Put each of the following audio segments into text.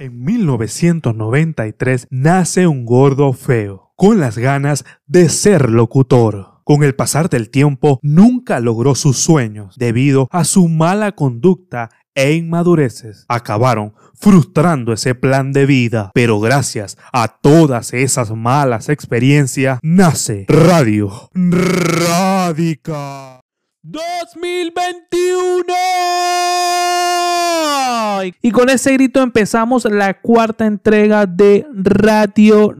En 1993 nace un gordo feo, con las ganas de ser locutor. Con el pasar del tiempo, nunca logró sus sueños debido a su mala conducta e inmadureces. Acabaron frustrando ese plan de vida. Pero gracias a todas esas malas experiencias, nace Radio Radica. 2021. Y con ese grito empezamos la cuarta entrega de Radio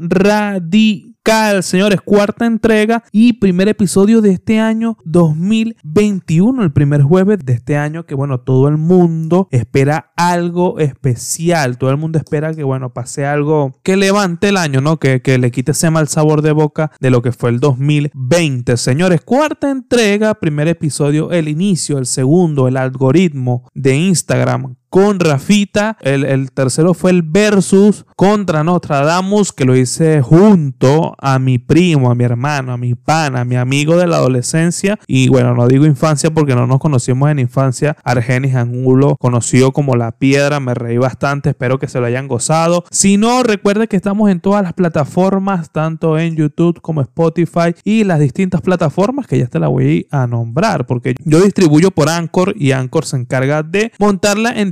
Señores, cuarta entrega y primer episodio de este año 2021, el primer jueves de este año que bueno, todo el mundo espera algo especial, todo el mundo espera que bueno, pase algo que levante el año, ¿no? Que, que le quite ese mal sabor de boca de lo que fue el 2020, señores, cuarta entrega, primer episodio, el inicio, el segundo, el algoritmo de Instagram con Rafita. El, tercero fue el Versus contra Nostradamus, que lo hice junto a mi primo, a mi hermano, a mi pana, a mi amigo de la adolescencia. Y bueno, no digo infancia porque no nos conocimos en infancia. Argenis Angulo, conocido como La Piedra, me reí bastante. Espero que se lo hayan gozado. Si no, recuerde que estamos en todas las plataformas, tanto en YouTube como Spotify y las distintas plataformas que ya te la voy a nombrar, porque yo distribuyo por Anchor y Anchor se encarga de montarla en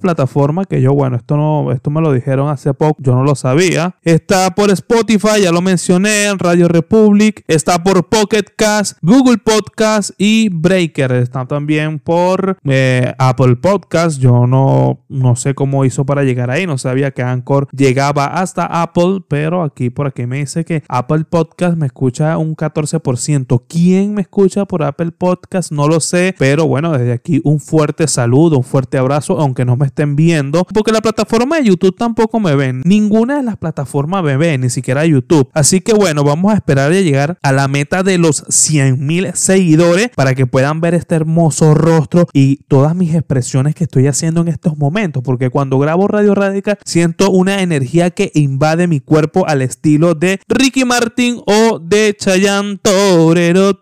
plataformas que yo, bueno, esto no, esto me lo dijeron hace poco, yo no lo sabía. Está por Spotify, ya lo mencioné, Radio Republic, está por Pocket Cast, Google Podcast y Breaker. Está también por eh, Apple Podcast. Yo no, no sé cómo hizo para llegar ahí, no sabía que Anchor llegaba hasta Apple, pero aquí por aquí me dice que Apple Podcast me escucha un 14%. ¿Quién me escucha por Apple Podcast? No lo sé, pero bueno, desde aquí un fuerte saludo, un fuerte abrazo aunque no me estén viendo, porque la plataforma de YouTube tampoco me ven. Ninguna de las plataformas me ve, ni siquiera YouTube. Así que bueno, vamos a esperar a llegar a la meta de los 100 mil seguidores para que puedan ver este hermoso rostro y todas mis expresiones que estoy haciendo en estos momentos, porque cuando grabo Radio Radical siento una energía que invade mi cuerpo al estilo de Ricky Martin o de Chayanne Torero.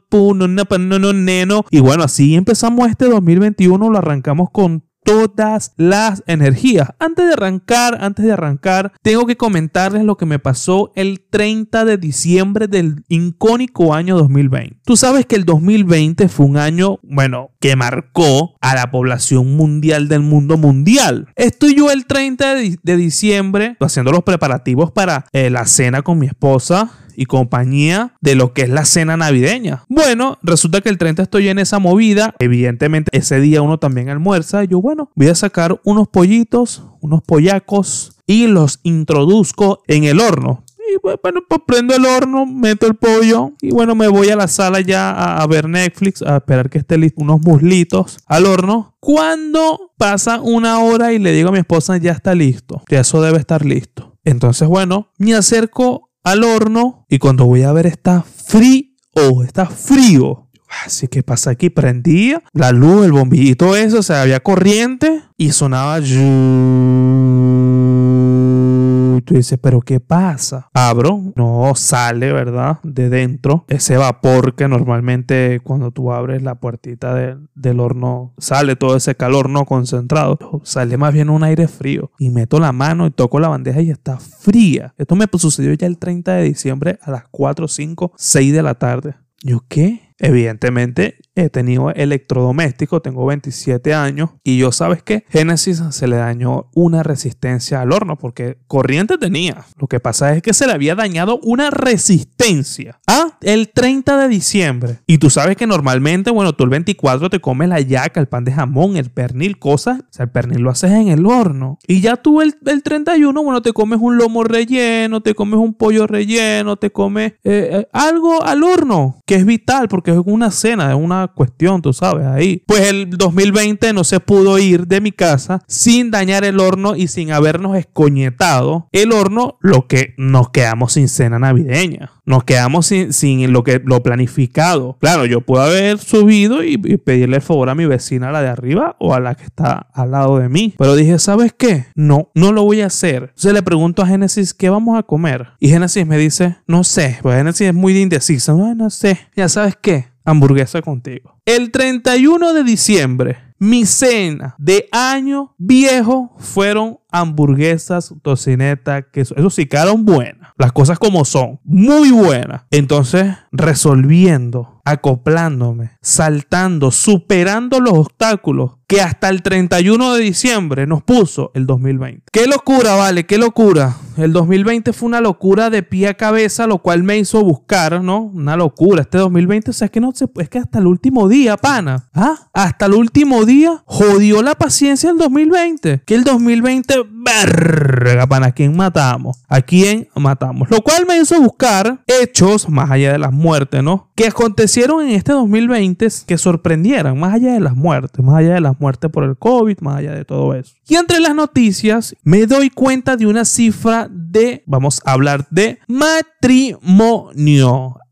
Y bueno, así empezamos este 2021, lo arrancamos con todas las energías. Antes de arrancar, antes de arrancar, tengo que comentarles lo que me pasó el 30 de diciembre del incónico año 2020. Tú sabes que el 2020 fue un año, bueno, que marcó a la población mundial del mundo mundial. Estoy yo el 30 de, diciembre haciendo los preparativos para eh, la cena con mi esposa y compañía de lo que es la cena navideña. Bueno, resulta que el 30 estoy en esa movida. Evidentemente, ese día uno también almuerza. Yo, bueno, voy a sacar unos pollitos, unos pollacos y los introduzco en el horno. Y bueno, pues prendo el horno, meto el pollo y bueno, me voy a la sala ya a, a ver Netflix, a esperar que esté listo unos muslitos al horno. Cuando pasa una hora y le digo a mi esposa, ya está listo, que eso debe estar listo. Entonces, bueno, me acerco al horno y cuando voy a ver está frío, está frío. Así que pasa aquí, prendía la luz, el bombillito eso, o sea, había corriente y sonaba tú dices, pero ¿qué pasa? Abro, no sale, ¿verdad? De dentro ese vapor que normalmente cuando tú abres la puertita del horno sale todo ese calor no concentrado. Sale más bien un aire frío. Y meto la mano y toco la bandeja y está fría. Esto me sucedió ya el 30 de diciembre a las 4, 5, 6 de la tarde. ¿Yo qué? Evidentemente he tenido electrodoméstico, tengo 27 años y yo sabes que Genesis se le dañó una resistencia al horno porque corriente tenía. Lo que pasa es que se le había dañado una resistencia. Ah, el 30 de diciembre. Y tú sabes que normalmente, bueno, tú el 24 te comes la yaca, el pan de jamón, el pernil, cosas. O sea, el pernil lo haces en el horno. Y ya tú el, 31, bueno, te comes un lomo relleno, te comes un pollo relleno, te comes eh, eh, algo al horno, que es vital porque es una cena, es una cuestión, tú sabes, ahí. Pues el 2020 no se pudo ir de mi casa sin dañar el horno y sin habernos escoñetado el horno, lo que nos quedamos sin cena navideña. Nos quedamos sin, sin lo que lo planificado. Claro, yo puedo haber subido y, pedirle el favor a mi vecina, la de arriba o a la que está al lado de mí. Pero dije, ¿sabes qué? No, no lo voy a hacer. Entonces le pregunto a Génesis, ¿qué vamos a comer? Y Génesis me dice, no sé. Pues Génesis es muy indecisa. No, no sé. Ya sabes qué hamburguesa contigo. El 31 de diciembre, mi cena de año viejo fueron hamburguesas, tocineta, queso. Eso sí, quedaron buenas. Las cosas como son. Muy buenas. Entonces, resolviendo, acoplándome, saltando, superando los obstáculos que hasta el 31 de diciembre nos puso el 2020. Qué locura, vale, qué locura. El 2020 fue una locura de pie a cabeza, lo cual me hizo buscar, ¿no? Una locura. Este 2020, o sea, es que no se, es que hasta el último día, pana. ¿Ah? Hasta el último día jodió la paciencia el 2020. Que el 2020, verga, pana, ¿a quién matamos? ¿A quién matamos? Lo cual me hizo buscar hechos, más allá de las muertes, ¿no? Que acontecieron en este 2020 que sorprendieran, más allá de las muertes, más allá de las muerte por el COVID, más allá de todo eso. Y entre las noticias me doy cuenta de una cifra de, vamos a hablar de matrimonio.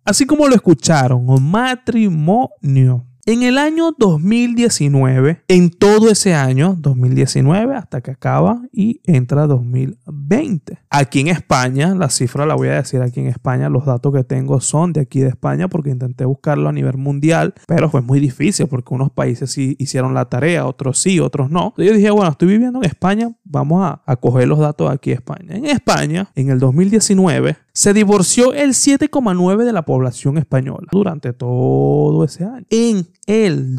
Así como lo escucharon, matrimonio. En el año 2019, en todo ese año, 2019 hasta que acaba y entra 2020. Aquí en España, la cifra la voy a decir aquí en España, los datos que tengo son de aquí de España porque intenté buscarlo a nivel mundial, pero fue muy difícil porque unos países sí hicieron la tarea, otros sí, otros no. yo dije, bueno, estoy viviendo en España, vamos a, a coger los datos aquí de España. En España, en el 2019, se divorció el 7,9 de la población española durante todo ese año. En el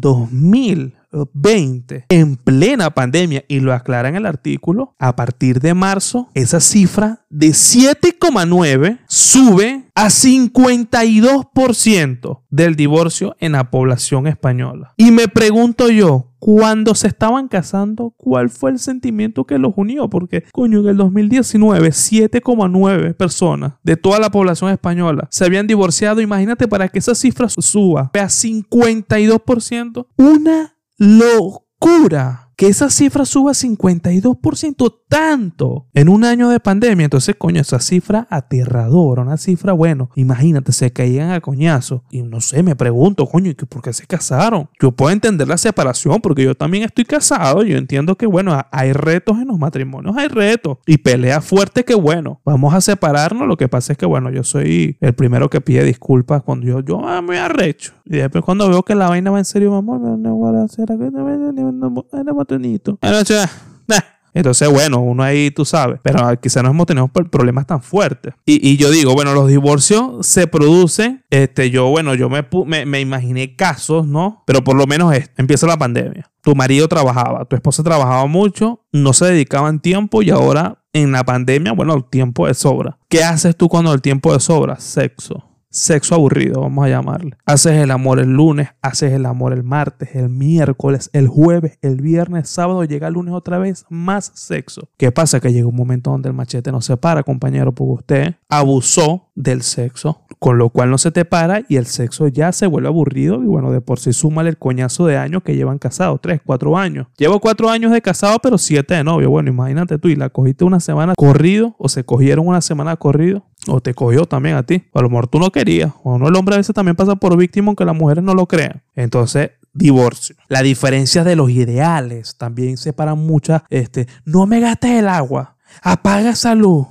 2020, en plena pandemia, y lo aclara en el artículo, a partir de marzo, esa cifra de 7,9 sube a 52% del divorcio en la población española. Y me pregunto yo, cuando se estaban casando, ¿cuál fue el sentimiento que los unió? Porque, coño, en el 2019, 7,9 personas de toda la población española se habían divorciado. Imagínate para que esa cifra suba a 52%. Una locura que esa cifra suba 52% tanto en un año de pandemia. Entonces, coño, esa cifra aterradora, una cifra, bueno, imagínate, se caían a coñazo. Y no sé, me pregunto, coño, ¿y por qué se casaron? Yo puedo entender la separación porque yo también estoy casado. Yo entiendo que, bueno, hay retos en los matrimonios, hay retos. Y pelea fuerte que, bueno, vamos a separarnos. Lo que pasa es que, bueno, yo soy el primero que pide disculpas cuando yo, yo ah, me arrecho. Y después cuando veo que la vaina va en serio, amor, no voy a hacer entonces, bueno, uno ahí, tú sabes, pero quizás no hemos tenido problemas tan fuertes. Y, yo digo, bueno, los divorcios se producen, este, yo, bueno, yo me, imaginé casos, ¿no? Pero por lo menos empieza la pandemia. Tu marido trabajaba, tu esposa trabajaba mucho, no se dedicaban tiempo y ahora en la pandemia, bueno, el tiempo es sobra. ¿Qué haces tú cuando el tiempo es sobra? Sexo sexo aburrido, vamos a llamarle. Haces el amor el lunes, haces el amor el martes, el miércoles, el jueves, el viernes, sábado, llega el lunes otra vez, más sexo. ¿Qué pasa? Que llega un momento donde el machete no se para, compañero, porque usted abusó del sexo, con lo cual no se te para y el sexo ya se vuelve aburrido y bueno, de por sí súmale el coñazo de años que llevan casados, tres, cuatro años. Llevo cuatro años de casado, pero siete de novio. Bueno, imagínate tú, y la cogiste una semana corrido o se cogieron una semana corrido o te cogió también a ti. O a lo mejor tú no querías. O no, el hombre a veces también pasa por víctima aunque las mujeres no lo crean. Entonces, divorcio. La diferencia de los ideales también separan muchas. Este, no me gastes el agua. Apaga esa luz.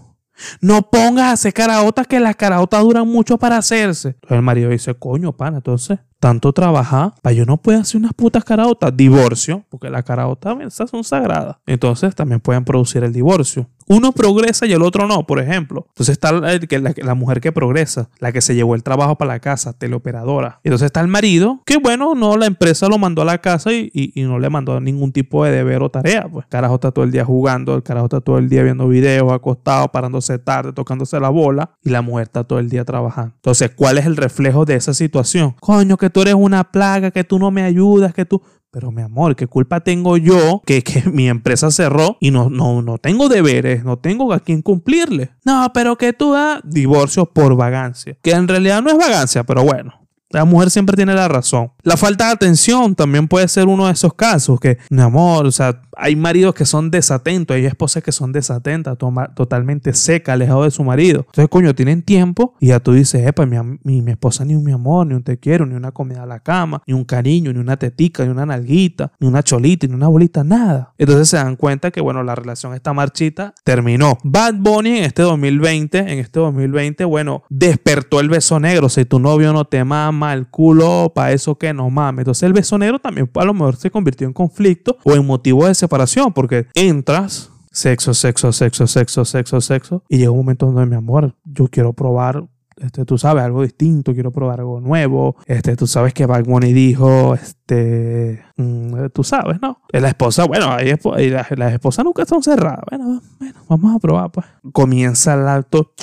No pongas a hacer caraotas que las caraotas duran mucho para hacerse. Entonces el marido dice, coño, pana, entonces tanto trabajar para yo no puedo hacer unas putas caraotas. Divorcio, porque las caraotas esas son sagradas. Entonces también pueden producir el divorcio. Uno progresa y el otro no, por ejemplo. Entonces está la, mujer que progresa, la que se llevó el trabajo para la casa, teleoperadora. Entonces está el marido, que bueno, no, la empresa lo mandó a la casa y, no le mandó ningún tipo de deber o tarea. Pues carajo está todo el día jugando, el carajo está todo el día viendo videos, acostado, parándose tarde, tocándose la bola y la mujer está todo el día trabajando. Entonces, ¿cuál es el reflejo de esa situación? Coño, que tú eres una plaga, que tú no me ayudas, que tú... Pero mi amor, ¿qué culpa tengo yo que, que mi empresa cerró y no, no, no tengo deberes, no tengo a quién cumplirle? No, pero que tú das divorcio por vagancia. Que en realidad no es vagancia, pero bueno, la mujer siempre tiene la razón. La falta de atención también puede ser uno de esos casos que, mi amor, o sea, hay maridos que son desatentos, hay esposas que son desatentas, totalmente seca, alejado de su marido. Entonces, coño, tienen tiempo y ya tú dices, epa, mi, mi, mi, esposa ni un mi amor, ni un te quiero, ni una comida a la cama, ni un cariño, ni una tetica, ni una nalguita, ni una cholita, ni una bolita, nada. Entonces se dan cuenta que, bueno, la relación está marchita, terminó. Bad Bunny en este 2020, en este 2020, bueno, despertó el beso negro. Si tu novio no te mama el culo, para eso que no mames. Entonces el beso negro también a lo mejor se convirtió en conflicto o en motivo de separación, porque entras Sexo, sexo, sexo, sexo, sexo, sexo. Y llega un momento donde, mi amor, yo quiero probar este, tú sabes, algo distinto, quiero probar algo nuevo. Este, tú sabes que Bad dijo, este, mm, tú sabes, ¿no? La esposa, bueno, ahí las, las esposas nunca están cerradas. Bueno, bueno, vamos a probar, pues. Comienza el alto.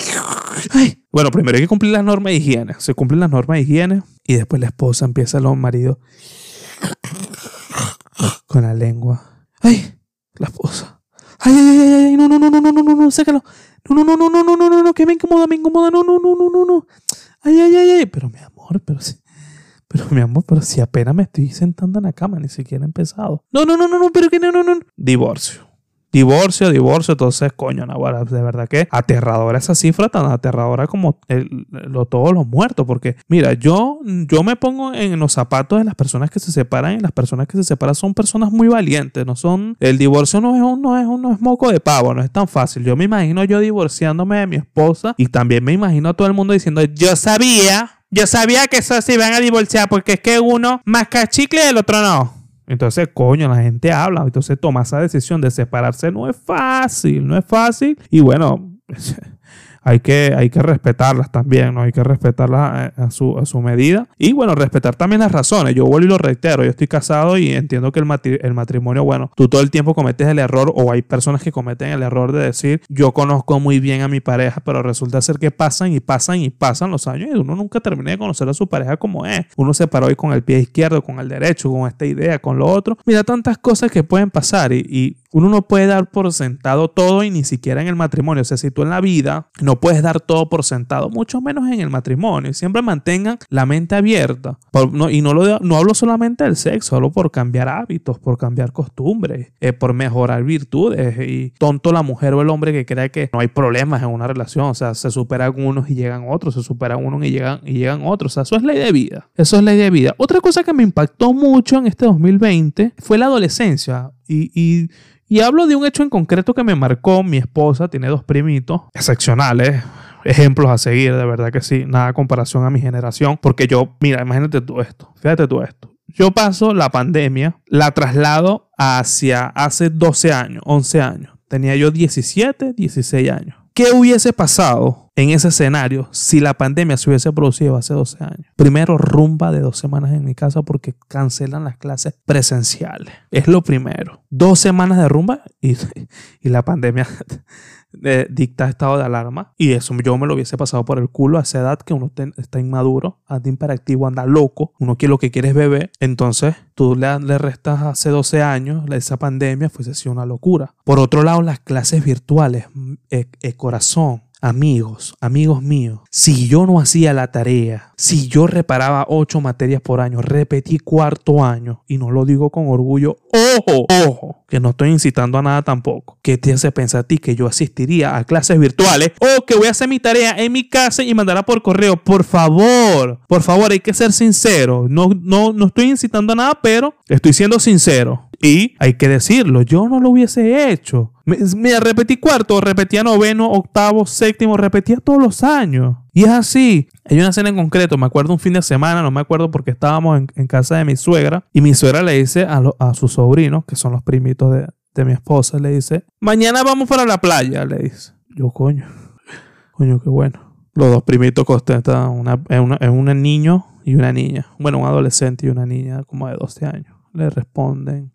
Bueno, primero hay que cumplir las normas de higiene. Se cumplen las normas de higiene y después la esposa empieza a los maridos con la lengua. ¡Ay! La esposa. ¡Ay, ay, ay, ay! No, no, no, no, no, no, no, no, sácalo. No, no, no, no, no, no, no, no, no, que me incomoda, me incomoda. No, no, no, no, no, no. Ay, ay, ay, ay. Pero mi amor, pero si. Pero mi amor, pero si apenas me estoy sentando en la cama, ni siquiera he empezado. No, no, no, no, no, pero que no, no, no. Divorcio. Divorcio, divorcio, entonces, coño, Nahuara, de verdad que aterradora esa cifra, tan aterradora como lo, todos los muertos, porque mira, yo, yo me pongo en los zapatos de las personas que se separan y las personas que se separan son personas muy valientes, no son, el divorcio no es un, no es un, no es moco de pavo, no es tan fácil. Yo me imagino yo divorciándome de mi esposa y también me imagino a todo el mundo diciendo, yo sabía, yo sabía que eso se iban a divorciar porque es que uno más cachicle y el otro no. Entonces, coño, la gente habla. Entonces, toma esa decisión de separarse no es fácil, no es fácil. Y bueno, hay que, hay que respetarlas también, ¿no? Hay que respetarlas a, su, a su medida. Y bueno, respetar también las razones. Yo vuelvo y lo reitero, yo estoy casado y entiendo que el, el matrimonio, bueno, tú todo el tiempo cometes el error o hay personas que cometen el error de decir, yo conozco muy bien a mi pareja, pero resulta ser que pasan y pasan y pasan los años y uno nunca termina de conocer a su pareja como es. Uno se paró hoy con el pie izquierdo, con el derecho, con esta idea, con lo otro. Mira, tantas cosas que pueden pasar y uno no puede dar por sentado todo y ni siquiera en el matrimonio. O sea, si tú en la vida no puedes dar todo por sentado, mucho menos en el matrimonio. Siempre mantengan la mente abierta. y no, lo, no hablo solamente del sexo, hablo por cambiar hábitos, por cambiar costumbres, eh, por mejorar virtudes. Y tonto la mujer o el hombre que cree que no hay problemas en una relación. O sea, se superan unos y llegan otros, se superan unos y llegan, y llegan otros. O sea, eso es ley de vida. Eso es ley de vida. Otra cosa que me impactó mucho en este 2020 fue la adolescencia. Y y hablo de un hecho en concreto que me marcó. Mi esposa tiene dos primitos excepcionales, ejemplos a seguir, de verdad que sí, nada comparación a mi generación, porque yo, mira, imagínate tú esto, fíjate tú esto. Yo paso la pandemia, la traslado hacia hace 12 años, 11 años. Tenía yo 17, 16 años. ¿Qué hubiese pasado en ese escenario si la pandemia se hubiese producido hace 12 años? Primero, rumba de dos semanas en mi casa porque cancelan las clases presenciales. Es lo primero. Dos semanas de rumba y, y la pandemia dicta estado de alarma. Y eso yo me lo hubiese pasado por el culo a esa edad que uno está inmaduro, anda imperactivo, anda loco. Uno quiere lo que quiere es beber. Entonces tú le, restas hace 12 años, esa pandemia fuese sido una locura. Por otro lado, las clases virtuales, mm, e, corazón Amigos, amigos míos, si yo no hacía la tarea, si yo reparaba ocho materias por año, repetí cuarto año, y no lo digo con orgullo, ojo, ojo, que no estoy incitando a nada tampoco, ¿qué te hace pensar a ti que yo asistiría a clases virtuales o que voy a hacer mi tarea en mi casa y mandarla por correo? Por favor, por favor, hay que ser sincero. No, no, no estoy incitando a nada, pero estoy siendo sincero. Y hay que decirlo, yo no lo hubiese hecho. Me, repetí cuarto, repetía noveno, octavo, séptimo, repetía todos los años. Y es así. Hay una escena en concreto, me acuerdo un fin de semana, no me acuerdo porque estábamos en, casa de mi suegra y mi suegra le dice a, a sus sobrinos, que son los primitos de, de mi esposa, le dice, mañana vamos para la playa, le dice. Yo, coño, coño, qué bueno. Los dos primitos contentan, una, es, es un niño y una niña. Bueno, un adolescente y una niña como de 12 años. Le responden,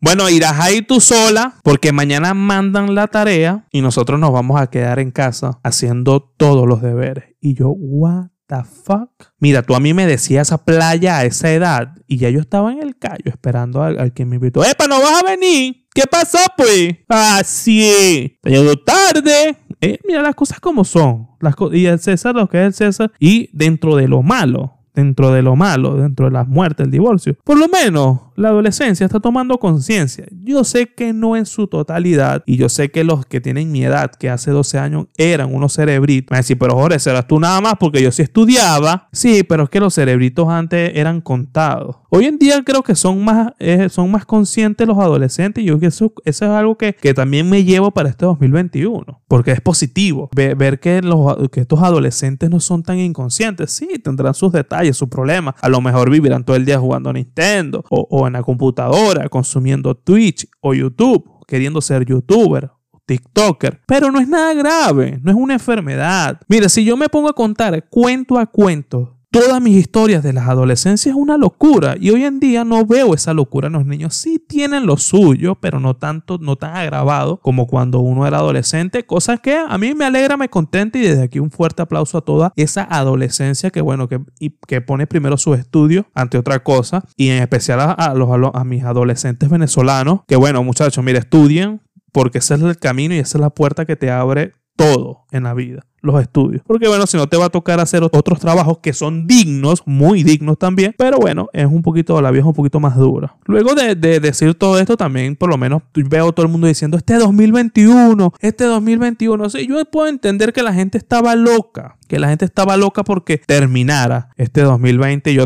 bueno, irás ahí tú sola porque mañana mandan la tarea y nosotros nos vamos a quedar en casa haciendo todos los deberes. Y yo, what the fuck? Mira, tú a mí me decías esa playa a esa edad y ya yo estaba en el callo esperando al, que me invitó. ¡Epa, no vas a venir! ¿Qué pasó, pues? Ah, sí. Llegó tarde. Eh, mira las cosas como son. Y el César lo que es el César. Y dentro de lo malo, dentro de lo malo, dentro de las muertes, el divorcio. Por lo menos la adolescencia está tomando conciencia. Yo sé que no en su totalidad y yo sé que los que tienen mi edad, que hace 12 años eran unos cerebritos, me decir, pero Jorge, serás tú nada más porque yo sí estudiaba. Sí, pero es que los cerebritos antes eran contados. Hoy en día creo que son más, eh, son más conscientes los adolescentes y yo que eso, es algo que, que, también me llevo para este 2021, porque es positivo ver, que, los, que estos adolescentes no son tan inconscientes. Sí, tendrán sus detalles, sus problemas. A lo mejor vivirán todo el día jugando a Nintendo o en la computadora, consumiendo Twitch o YouTube queriendo ser youtuber TikToker. Pero no es nada grave, no es una enfermedad. Mira, si yo me pongo a contar cuento a cuento todas mis historias de las adolescencias es una locura y hoy en día no veo esa locura en los niños. Sí tienen lo suyo, pero no tanto, no tan agravado como cuando uno era adolescente, cosas que a mí me alegra, me contenta y desde aquí un fuerte aplauso a toda esa adolescencia que bueno, que, que pone primero sus estudios ante otra cosa y en especial a, los, a mis adolescentes venezolanos, que bueno muchachos, mire, estudien porque ese es el camino y esa es la puerta que te abre todo en la vida los estudios. Porque bueno, si no te va a tocar hacer otros trabajos que son dignos, muy dignos también, pero bueno, es un poquito, la vida es un poquito más dura. Luego de, decir todo esto, también por lo menos veo todo el mundo diciendo, este 2021, este 2021, sí, yo puedo entender que la gente estaba loca, que la gente estaba loca porque terminara este 2020, yo,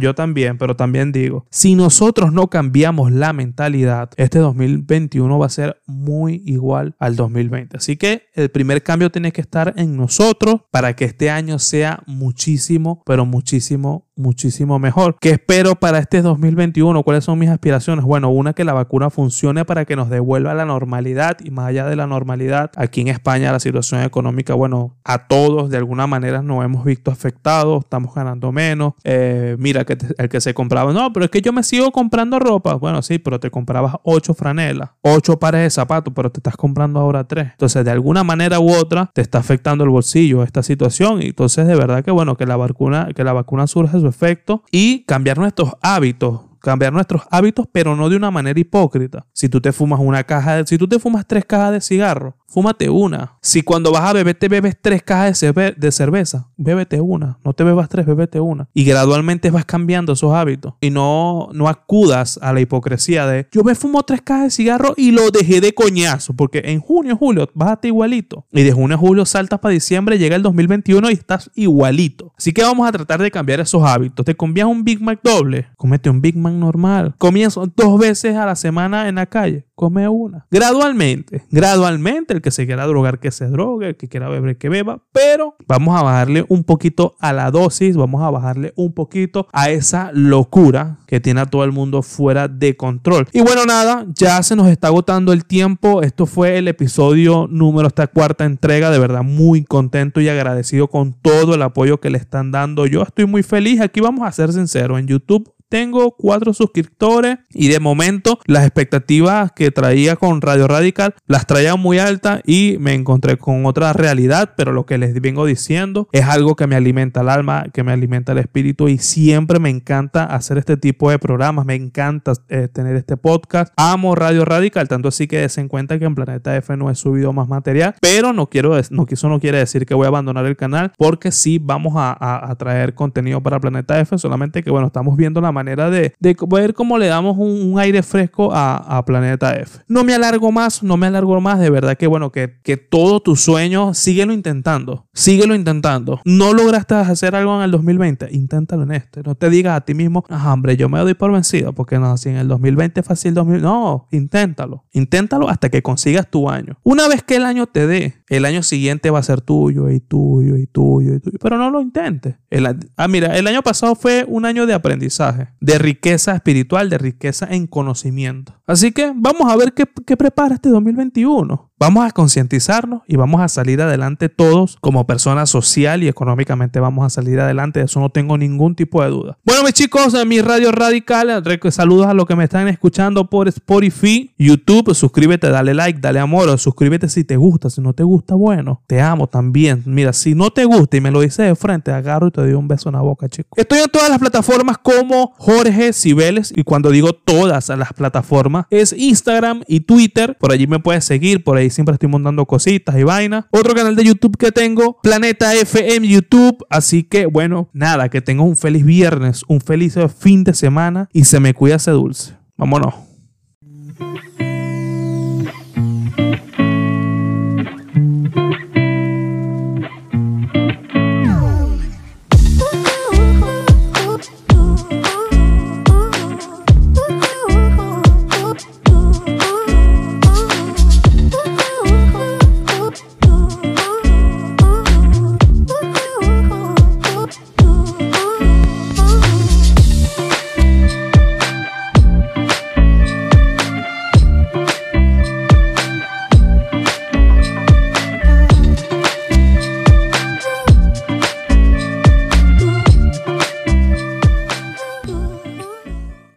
yo también, pero también digo, si nosotros no cambiamos la mentalidad, este 2021 va a ser muy igual al 2020. Así que el primer cambio tiene que estar en nosotros para que este año sea muchísimo, pero muchísimo, muchísimo mejor. ¿Qué espero para este 2021? ¿Cuáles son mis aspiraciones? Bueno, una que la vacuna funcione para que nos devuelva la normalidad y más allá de la normalidad, aquí en España la situación económica, bueno, a todos de alguna manera nos hemos visto afectados, estamos ganando menos. Eh, mira, que el que se compraba, no, pero es que yo me sigo comprando ropa. Bueno, sí, pero te comprabas ocho franelas, ocho pares de zapatos, pero te estás comprando ahora tres. Entonces, de alguna manera u otra, te está afectando el bolsillo esta situación. Y entonces, de verdad que bueno, que la vacuna, que la vacuna surge su efecto y cambiar nuestros hábitos cambiar nuestros hábitos, pero no de una manera hipócrita. Si tú te fumas una caja de, si tú te fumas tres cajas de cigarro, fúmate una. Si cuando vas a beber te bebes tres cajas de, cerveza, bébete una. No te bebas tres, bébete una. Y gradualmente vas cambiando esos hábitos. Y no, no acudas a la hipocresía de yo me fumo tres cajas de cigarro y lo dejé de coñazo. Porque en junio, julio, bájate igualito. Y de junio a julio saltas para diciembre, llega el 2021 y estás igualito. Así que vamos a tratar de cambiar esos hábitos. Te comías un Big Mac doble, comete un Big Mac normal. Comienzo dos veces a la semana en la calle, come una. Gradualmente, gradualmente, el que se quiera drogar, que se drogue, el que quiera beber, que beba, pero vamos a bajarle un poquito a la dosis, vamos a bajarle un poquito a esa locura que tiene a todo el mundo fuera de control. Y bueno, nada, ya se nos está agotando el tiempo. Esto fue el episodio número, esta cuarta entrega. De verdad, muy contento y agradecido con todo el apoyo que le están dando. Yo estoy muy feliz. Aquí vamos a ser sinceros. En YouTube tengo cuatro suscriptores y de momento las expectativas que traía con Radio Radical las traía muy altas y me encontré con otra realidad, pero lo que les vengo diciendo es algo que me alimenta el alma, que me alimenta el espíritu y siempre me encanta hacer este tipo de programas, me encanta eh, tener este podcast. Amo Radio Radical, tanto así que des en cuenta que en Planeta F no he subido más material, pero no quiero, no, eso no quiere decir que voy a abandonar el canal porque sí vamos a, a traer contenido para Planeta F, solamente que bueno, estamos viendo la manera manera de, ver cómo le damos un, aire fresco a, Planeta F. No me alargo más, no me alargo más, de verdad que bueno, que, que todo tu sueño, síguelo intentando, síguelo intentando. No lograste hacer algo en el 2020, inténtalo en este. No te digas a ti mismo, ah, hombre, yo me doy por vencido, porque no, si en el 2020 es fácil, 2000, no, inténtalo, inténtalo hasta que consigas tu año. Una vez que el año te dé, el año siguiente va a ser tuyo y tuyo y tuyo y tuyo, pero no lo intentes. ah, mira, el año pasado fue un año de aprendizaje de riqueza espiritual, de riqueza en conocimiento. Así que vamos a ver qué, prepara este 2021. Vamos a concientizarnos y vamos a salir adelante todos como personas social y económicamente vamos a salir adelante. De eso no tengo ningún tipo de duda. Bueno, mis chicos, en mi radio radical, saludos a los que me están escuchando por Spotify, YouTube. Suscríbete, dale like, dale amor. Suscríbete si te gusta. Si no te gusta, bueno, te amo también. Mira, si no te gusta y me lo dices de frente, agarro y te doy un beso en la boca, chicos. Estoy en todas las plataformas como Jorge Cibeles. Y cuando digo todas las plataformas, es Instagram y Twitter. Por allí me puedes seguir, por ahí siempre estoy montando cositas y vainas. Otro canal de YouTube que tengo, Planeta FM YouTube. Así que bueno, nada, que tengo un feliz viernes, un feliz fin de semana y se me cuida ese dulce. Vámonos.